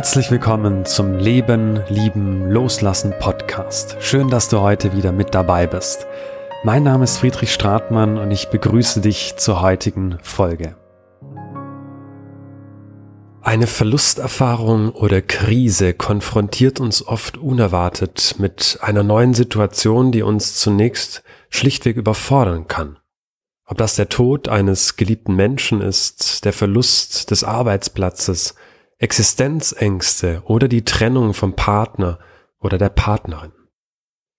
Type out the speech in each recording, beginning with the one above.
Herzlich willkommen zum Leben, Lieben, Loslassen Podcast. Schön, dass du heute wieder mit dabei bist. Mein Name ist Friedrich Stratmann und ich begrüße dich zur heutigen Folge. Eine Verlusterfahrung oder Krise konfrontiert uns oft unerwartet mit einer neuen Situation, die uns zunächst schlichtweg überfordern kann. Ob das der Tod eines geliebten Menschen ist, der Verlust des Arbeitsplatzes, Existenzängste oder die Trennung vom Partner oder der Partnerin.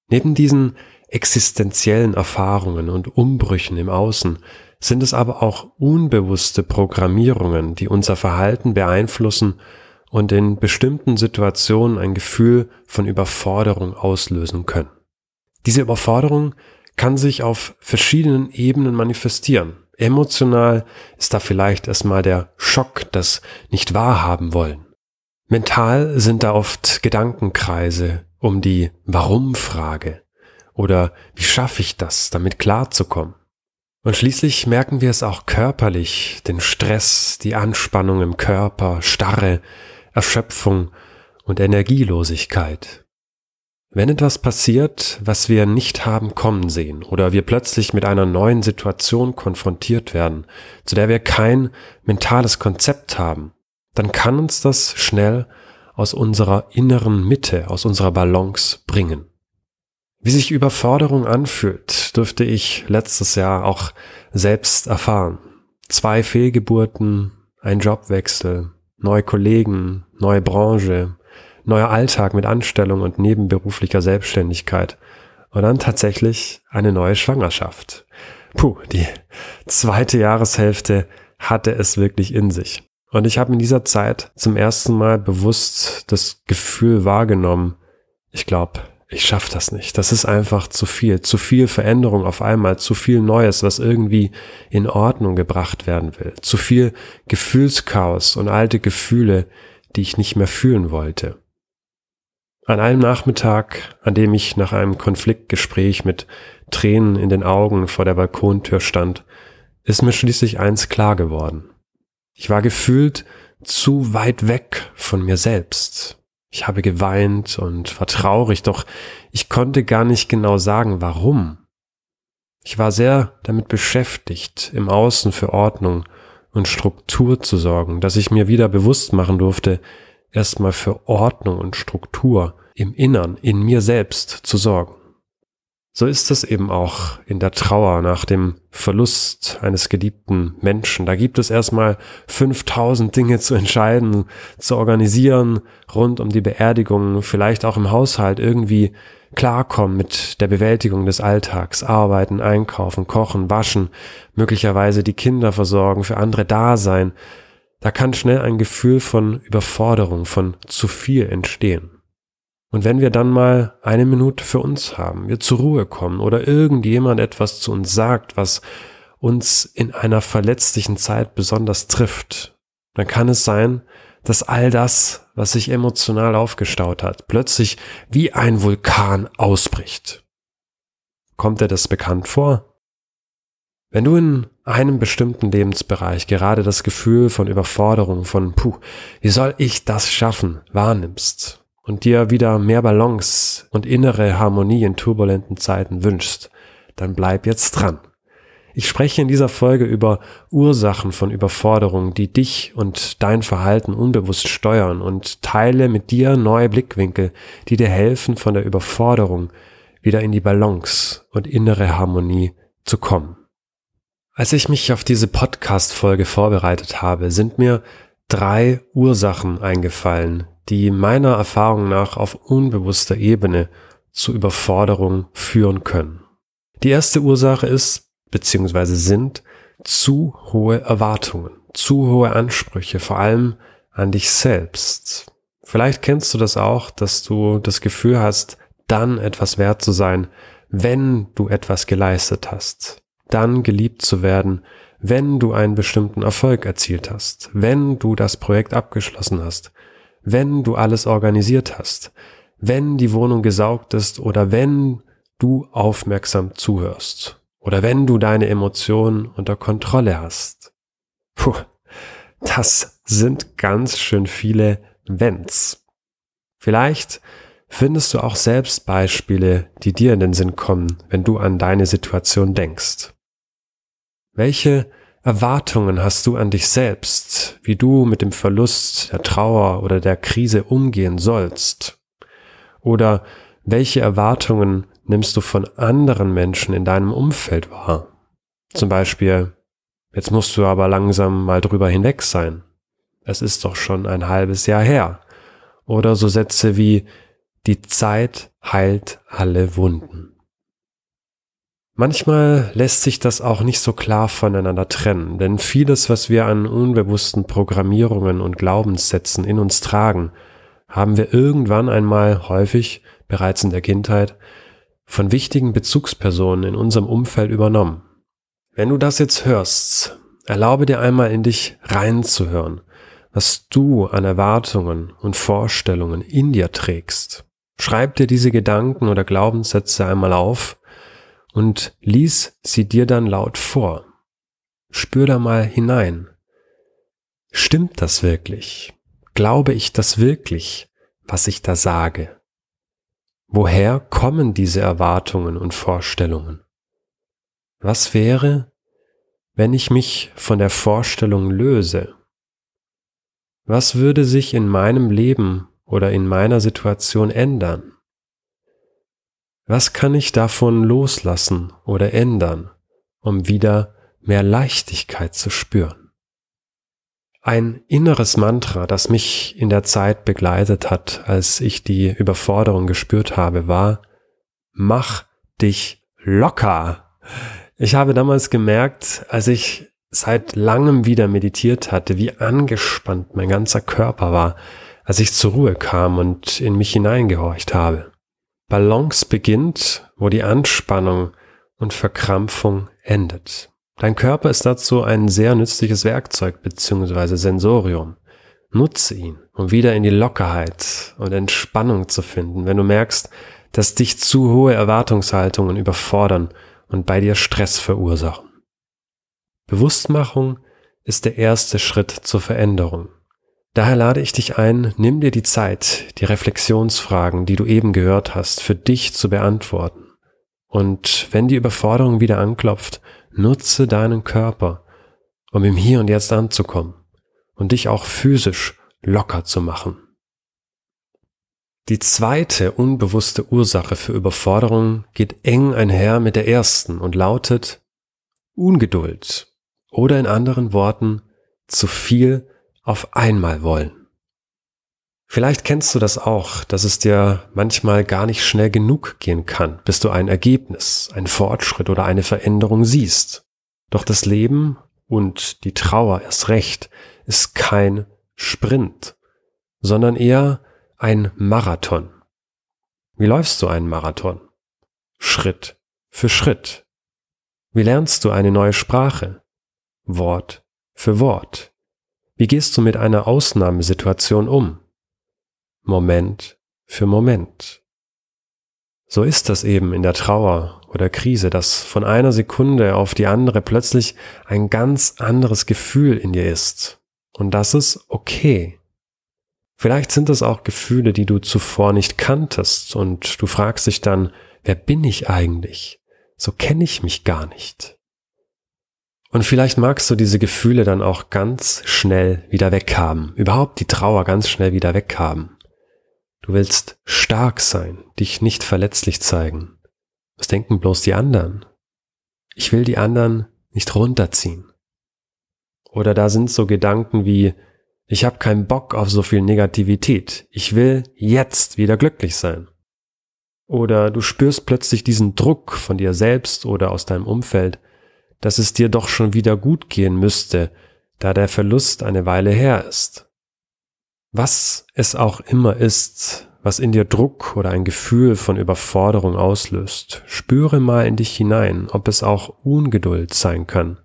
Neben diesen existenziellen Erfahrungen und Umbrüchen im Außen sind es aber auch unbewusste Programmierungen, die unser Verhalten beeinflussen und in bestimmten Situationen ein Gefühl von Überforderung auslösen können. Diese Überforderung kann sich auf verschiedenen Ebenen manifestieren. Emotional ist da vielleicht erstmal der Schock, das nicht wahrhaben wollen. Mental sind da oft Gedankenkreise um die Warum-Frage oder wie schaffe ich das, damit klarzukommen. Und schließlich merken wir es auch körperlich, den Stress, die Anspannung im Körper, Starre, Erschöpfung und Energielosigkeit. Wenn etwas passiert, was wir nicht haben kommen sehen, oder wir plötzlich mit einer neuen Situation konfrontiert werden, zu der wir kein mentales Konzept haben, dann kann uns das schnell aus unserer inneren Mitte, aus unserer Balance bringen. Wie sich Überforderung anfühlt, dürfte ich letztes Jahr auch selbst erfahren. Zwei Fehlgeburten, ein Jobwechsel, neue Kollegen, neue Branche, neuer Alltag mit Anstellung und nebenberuflicher Selbstständigkeit. Und dann tatsächlich eine neue Schwangerschaft. Puh, die zweite Jahreshälfte hatte es wirklich in sich. Und ich habe in dieser Zeit zum ersten Mal bewusst das Gefühl wahrgenommen, ich glaube, ich schaffe das nicht. Das ist einfach zu viel, zu viel Veränderung auf einmal, zu viel Neues, was irgendwie in Ordnung gebracht werden will, zu viel Gefühlschaos und alte Gefühle, die ich nicht mehr fühlen wollte. An einem Nachmittag, an dem ich nach einem Konfliktgespräch mit Tränen in den Augen vor der Balkontür stand, ist mir schließlich eins klar geworden. Ich war gefühlt zu weit weg von mir selbst. Ich habe geweint und war traurig, doch ich konnte gar nicht genau sagen, warum. Ich war sehr damit beschäftigt, im Außen für Ordnung und Struktur zu sorgen, dass ich mir wieder bewusst machen durfte, erstmal für Ordnung und Struktur im Innern, in mir selbst zu sorgen. So ist es eben auch in der Trauer nach dem Verlust eines geliebten Menschen. Da gibt es erstmal 5000 Dinge zu entscheiden, zu organisieren rund um die Beerdigung, vielleicht auch im Haushalt irgendwie klarkommen mit der Bewältigung des Alltags, arbeiten, einkaufen, kochen, waschen, möglicherweise die Kinder versorgen, für andere da sein, da kann schnell ein Gefühl von Überforderung, von zu viel entstehen. Und wenn wir dann mal eine Minute für uns haben, wir zur Ruhe kommen oder irgendjemand etwas zu uns sagt, was uns in einer verletzlichen Zeit besonders trifft, dann kann es sein, dass all das, was sich emotional aufgestaut hat, plötzlich wie ein Vulkan ausbricht. Kommt dir das bekannt vor? Wenn du in einem bestimmten Lebensbereich gerade das Gefühl von Überforderung, von puh, wie soll ich das schaffen, wahrnimmst und dir wieder mehr Balance und innere Harmonie in turbulenten Zeiten wünschst, dann bleib jetzt dran. Ich spreche in dieser Folge über Ursachen von Überforderung, die dich und dein Verhalten unbewusst steuern und teile mit dir neue Blickwinkel, die dir helfen, von der Überforderung wieder in die Balance und innere Harmonie zu kommen. Als ich mich auf diese Podcast-Folge vorbereitet habe, sind mir drei Ursachen eingefallen, die meiner Erfahrung nach auf unbewusster Ebene zu Überforderung führen können. Die erste Ursache ist, beziehungsweise sind, zu hohe Erwartungen, zu hohe Ansprüche, vor allem an dich selbst. Vielleicht kennst du das auch, dass du das Gefühl hast, dann etwas wert zu sein, wenn du etwas geleistet hast dann geliebt zu werden, wenn du einen bestimmten Erfolg erzielt hast, wenn du das Projekt abgeschlossen hast, wenn du alles organisiert hast, wenn die Wohnung gesaugt ist oder wenn du aufmerksam zuhörst oder wenn du deine Emotionen unter Kontrolle hast. Puh, das sind ganz schön viele Wenns. Vielleicht findest du auch selbst Beispiele, die dir in den Sinn kommen, wenn du an deine Situation denkst. Welche Erwartungen hast du an dich selbst, wie du mit dem Verlust, der Trauer oder der Krise umgehen sollst? Oder welche Erwartungen nimmst du von anderen Menschen in deinem Umfeld wahr? Zum Beispiel, jetzt musst du aber langsam mal drüber hinweg sein. Es ist doch schon ein halbes Jahr her. Oder so Sätze wie, die Zeit heilt alle Wunden. Manchmal lässt sich das auch nicht so klar voneinander trennen, denn vieles, was wir an unbewussten Programmierungen und Glaubenssätzen in uns tragen, haben wir irgendwann einmal häufig, bereits in der Kindheit, von wichtigen Bezugspersonen in unserem Umfeld übernommen. Wenn du das jetzt hörst, erlaube dir einmal in dich reinzuhören, was du an Erwartungen und Vorstellungen in dir trägst. Schreib dir diese Gedanken oder Glaubenssätze einmal auf und lies sie dir dann laut vor. Spür da mal hinein. Stimmt das wirklich? Glaube ich das wirklich, was ich da sage? Woher kommen diese Erwartungen und Vorstellungen? Was wäre, wenn ich mich von der Vorstellung löse? Was würde sich in meinem Leben oder in meiner Situation ändern? Was kann ich davon loslassen oder ändern, um wieder mehr Leichtigkeit zu spüren? Ein inneres Mantra, das mich in der Zeit begleitet hat, als ich die Überforderung gespürt habe, war, mach dich locker. Ich habe damals gemerkt, als ich seit langem wieder meditiert hatte, wie angespannt mein ganzer Körper war, als ich zur Ruhe kam und in mich hineingehorcht habe. Balance beginnt, wo die Anspannung und Verkrampfung endet. Dein Körper ist dazu ein sehr nützliches Werkzeug bzw. Sensorium. Nutze ihn, um wieder in die Lockerheit und Entspannung zu finden, wenn du merkst, dass dich zu hohe Erwartungshaltungen überfordern und bei dir Stress verursachen. Bewusstmachung ist der erste Schritt zur Veränderung. Daher lade ich dich ein, nimm dir die Zeit, die Reflexionsfragen, die du eben gehört hast, für dich zu beantworten. Und wenn die Überforderung wieder anklopft, nutze deinen Körper, um im Hier und Jetzt anzukommen und dich auch physisch locker zu machen. Die zweite unbewusste Ursache für Überforderung geht eng einher mit der ersten und lautet Ungeduld oder in anderen Worten zu viel auf einmal wollen. Vielleicht kennst du das auch, dass es dir manchmal gar nicht schnell genug gehen kann, bis du ein Ergebnis, einen Fortschritt oder eine Veränderung siehst. Doch das Leben und die Trauer erst recht ist kein Sprint, sondern eher ein Marathon. Wie läufst du einen Marathon? Schritt für Schritt. Wie lernst du eine neue Sprache? Wort für Wort. Wie gehst du mit einer Ausnahmesituation um? Moment für Moment. So ist das eben in der Trauer oder Krise, dass von einer Sekunde auf die andere plötzlich ein ganz anderes Gefühl in dir ist. Und das ist okay. Vielleicht sind es auch Gefühle, die du zuvor nicht kanntest und du fragst dich dann, wer bin ich eigentlich? So kenne ich mich gar nicht. Und vielleicht magst du diese Gefühle dann auch ganz schnell wieder weghaben, überhaupt die Trauer ganz schnell wieder weghaben. Du willst stark sein, dich nicht verletzlich zeigen. Was denken bloß die anderen? Ich will die anderen nicht runterziehen. Oder da sind so Gedanken wie, ich habe keinen Bock auf so viel Negativität, ich will jetzt wieder glücklich sein. Oder du spürst plötzlich diesen Druck von dir selbst oder aus deinem Umfeld, dass es dir doch schon wieder gut gehen müsste, da der Verlust eine Weile her ist. Was es auch immer ist, was in dir Druck oder ein Gefühl von Überforderung auslöst, spüre mal in dich hinein, ob es auch Ungeduld sein kann,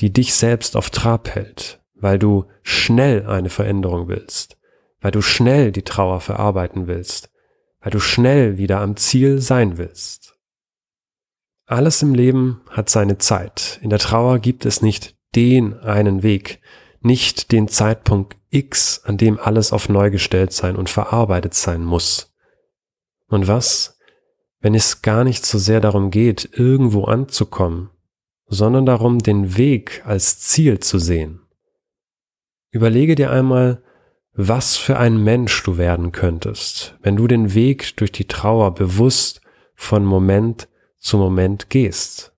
die dich selbst auf Trab hält, weil du schnell eine Veränderung willst, weil du schnell die Trauer verarbeiten willst, weil du schnell wieder am Ziel sein willst. Alles im Leben hat seine Zeit. In der Trauer gibt es nicht den einen Weg, nicht den Zeitpunkt X, an dem alles auf neu gestellt sein und verarbeitet sein muss. Und was, wenn es gar nicht so sehr darum geht, irgendwo anzukommen, sondern darum, den Weg als Ziel zu sehen? Überlege dir einmal, was für ein Mensch du werden könntest, wenn du den Weg durch die Trauer bewusst von Moment zu Moment gehst,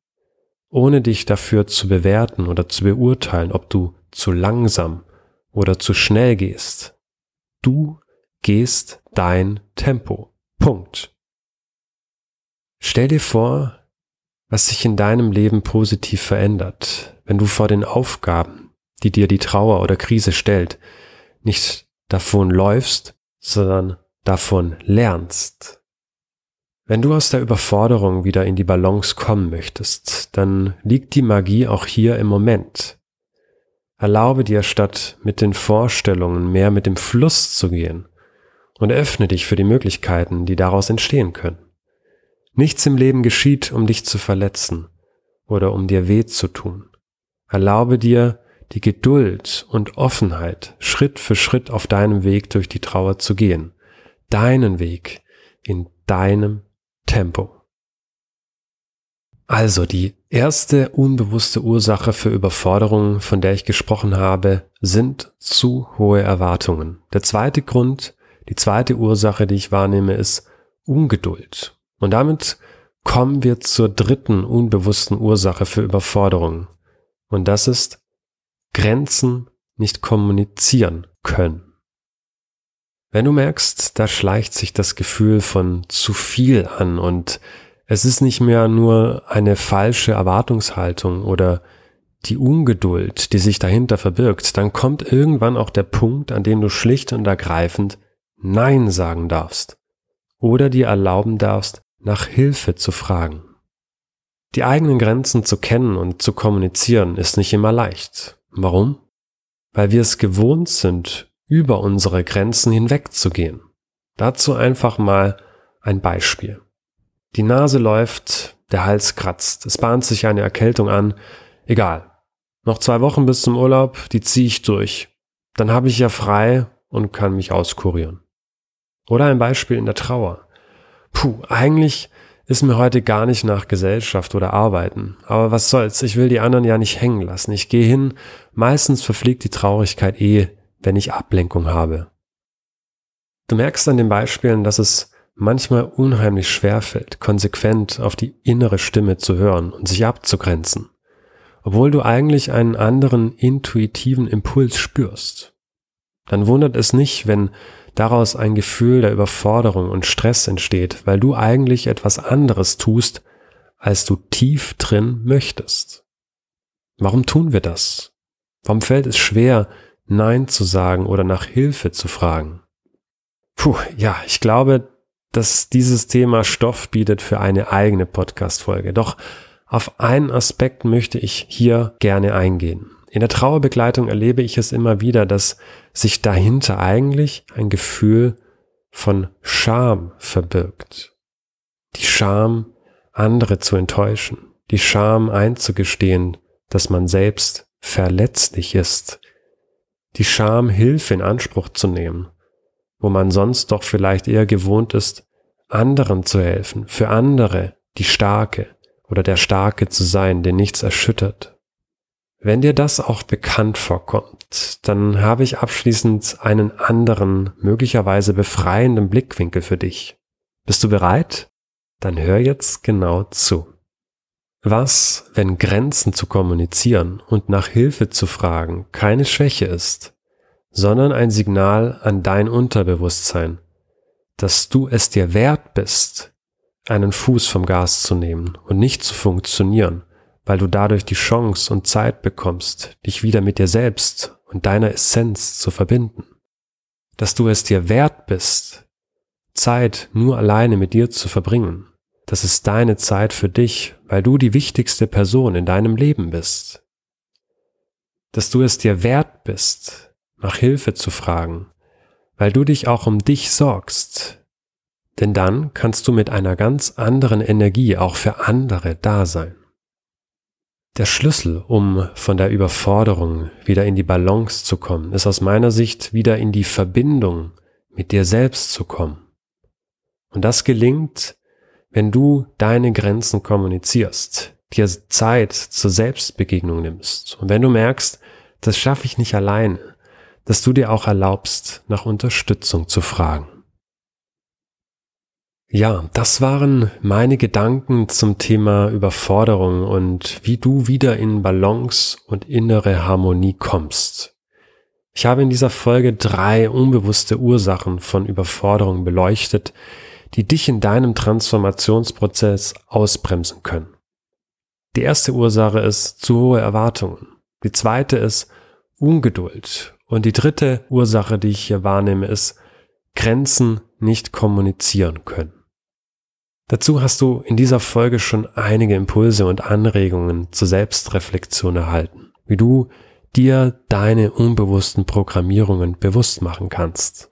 ohne dich dafür zu bewerten oder zu beurteilen, ob du zu langsam oder zu schnell gehst. Du gehst dein Tempo. Punkt. Stell dir vor, was sich in deinem Leben positiv verändert, wenn du vor den Aufgaben, die dir die Trauer oder Krise stellt, nicht davon läufst, sondern davon lernst. Wenn du aus der Überforderung wieder in die Balance kommen möchtest, dann liegt die Magie auch hier im Moment. Erlaube dir statt mit den Vorstellungen mehr mit dem Fluss zu gehen und öffne dich für die Möglichkeiten, die daraus entstehen können. Nichts im Leben geschieht, um dich zu verletzen oder um dir weh zu tun. Erlaube dir, die Geduld und Offenheit, Schritt für Schritt auf deinem Weg durch die Trauer zu gehen. Deinen Weg in deinem Tempo. Also die erste unbewusste Ursache für Überforderung, von der ich gesprochen habe, sind zu hohe Erwartungen. Der zweite Grund, die zweite Ursache, die ich wahrnehme, ist Ungeduld. Und damit kommen wir zur dritten unbewussten Ursache für Überforderung. Und das ist Grenzen nicht kommunizieren können. Wenn du merkst, da schleicht sich das Gefühl von zu viel an und es ist nicht mehr nur eine falsche Erwartungshaltung oder die Ungeduld, die sich dahinter verbirgt, dann kommt irgendwann auch der Punkt, an dem du schlicht und ergreifend Nein sagen darfst oder dir erlauben darfst, nach Hilfe zu fragen. Die eigenen Grenzen zu kennen und zu kommunizieren ist nicht immer leicht. Warum? Weil wir es gewohnt sind, über unsere Grenzen hinwegzugehen. Dazu einfach mal ein Beispiel. Die Nase läuft, der Hals kratzt, es bahnt sich eine Erkältung an. Egal. Noch zwei Wochen bis zum Urlaub, die ziehe ich durch. Dann habe ich ja frei und kann mich auskurieren. Oder ein Beispiel in der Trauer. Puh, eigentlich ist mir heute gar nicht nach Gesellschaft oder Arbeiten. Aber was soll's, ich will die anderen ja nicht hängen lassen. Ich gehe hin, meistens verfliegt die Traurigkeit eh, wenn ich Ablenkung habe. Du merkst an den Beispielen, dass es manchmal unheimlich schwer fällt, konsequent auf die innere Stimme zu hören und sich abzugrenzen, obwohl du eigentlich einen anderen intuitiven Impuls spürst. Dann wundert es nicht, wenn daraus ein Gefühl der Überforderung und Stress entsteht, weil du eigentlich etwas anderes tust, als du tief drin möchtest. Warum tun wir das? Warum fällt es schwer, Nein zu sagen oder nach Hilfe zu fragen? Puh, ja, ich glaube, dass dieses Thema Stoff bietet für eine eigene Podcast-Folge. Doch auf einen Aspekt möchte ich hier gerne eingehen. In der Trauerbegleitung erlebe ich es immer wieder, dass sich dahinter eigentlich ein Gefühl von Scham verbirgt. Die Scham, andere zu enttäuschen, die Scham einzugestehen, dass man selbst verletzlich ist, die Scham, Hilfe in Anspruch zu nehmen, wo man sonst doch vielleicht eher gewohnt ist, anderen zu helfen, für andere die Starke oder der Starke zu sein, den nichts erschüttert. Wenn dir das auch bekannt vorkommt, dann habe ich abschließend einen anderen, möglicherweise befreienden Blickwinkel für dich. Bist du bereit? Dann hör jetzt genau zu. Was, wenn Grenzen zu kommunizieren und nach Hilfe zu fragen keine Schwäche ist, sondern ein Signal an dein Unterbewusstsein, dass du es dir wert bist, einen Fuß vom Gas zu nehmen und nicht zu funktionieren, weil du dadurch die Chance und Zeit bekommst, dich wieder mit dir selbst und deiner Essenz zu verbinden. Dass du es dir wert bist, Zeit nur alleine mit dir zu verbringen. Das ist deine Zeit für dich, weil du die wichtigste Person in deinem Leben bist. Dass du es dir wert bist, nach Hilfe zu fragen, weil du dich auch um dich sorgst. Denn dann kannst du mit einer ganz anderen Energie auch für andere da sein. Der Schlüssel, um von der Überforderung wieder in die Balance zu kommen, ist aus meiner Sicht wieder in die Verbindung mit dir selbst zu kommen. Und das gelingt, wenn du deine Grenzen kommunizierst, dir Zeit zur Selbstbegegnung nimmst und wenn du merkst, das schaffe ich nicht alleine, dass du dir auch erlaubst, nach Unterstützung zu fragen. Ja, das waren meine Gedanken zum Thema Überforderung und wie du wieder in Balance und innere Harmonie kommst. Ich habe in dieser Folge drei unbewusste Ursachen von Überforderung beleuchtet, die dich in deinem Transformationsprozess ausbremsen können. Die erste Ursache ist zu hohe Erwartungen. Die zweite ist Ungeduld. Und die dritte Ursache, die ich hier wahrnehme, ist Grenzen nicht kommunizieren können. Dazu hast du in dieser Folge schon einige Impulse und Anregungen zur Selbstreflexion erhalten, wie du dir deine unbewussten Programmierungen bewusst machen kannst.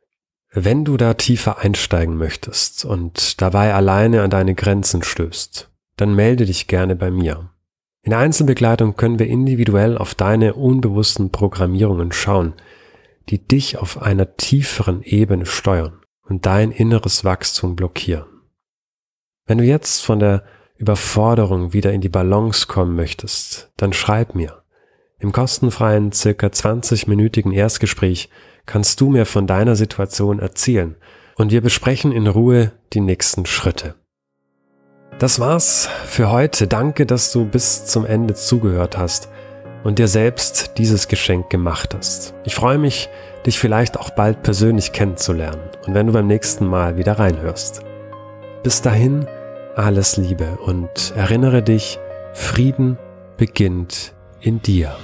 Wenn du da tiefer einsteigen möchtest und dabei alleine an deine Grenzen stößt, dann melde dich gerne bei mir. In Einzelbegleitung können wir individuell auf deine unbewussten Programmierungen schauen, die dich auf einer tieferen Ebene steuern und dein inneres Wachstum blockieren. Wenn du jetzt von der Überforderung wieder in die Balance kommen möchtest, dann schreib mir. Im kostenfreien circa 20-minütigen Erstgespräch kannst du mir von deiner Situation erzählen und wir besprechen in Ruhe die nächsten Schritte. Das war's für heute. Danke, dass du bis zum Ende zugehört hast und dir selbst dieses Geschenk gemacht hast. Ich freue mich, dich vielleicht auch bald persönlich kennenzulernen und wenn du beim nächsten Mal wieder reinhörst. Bis dahin, alles Liebe und erinnere dich, Frieden beginnt in dir.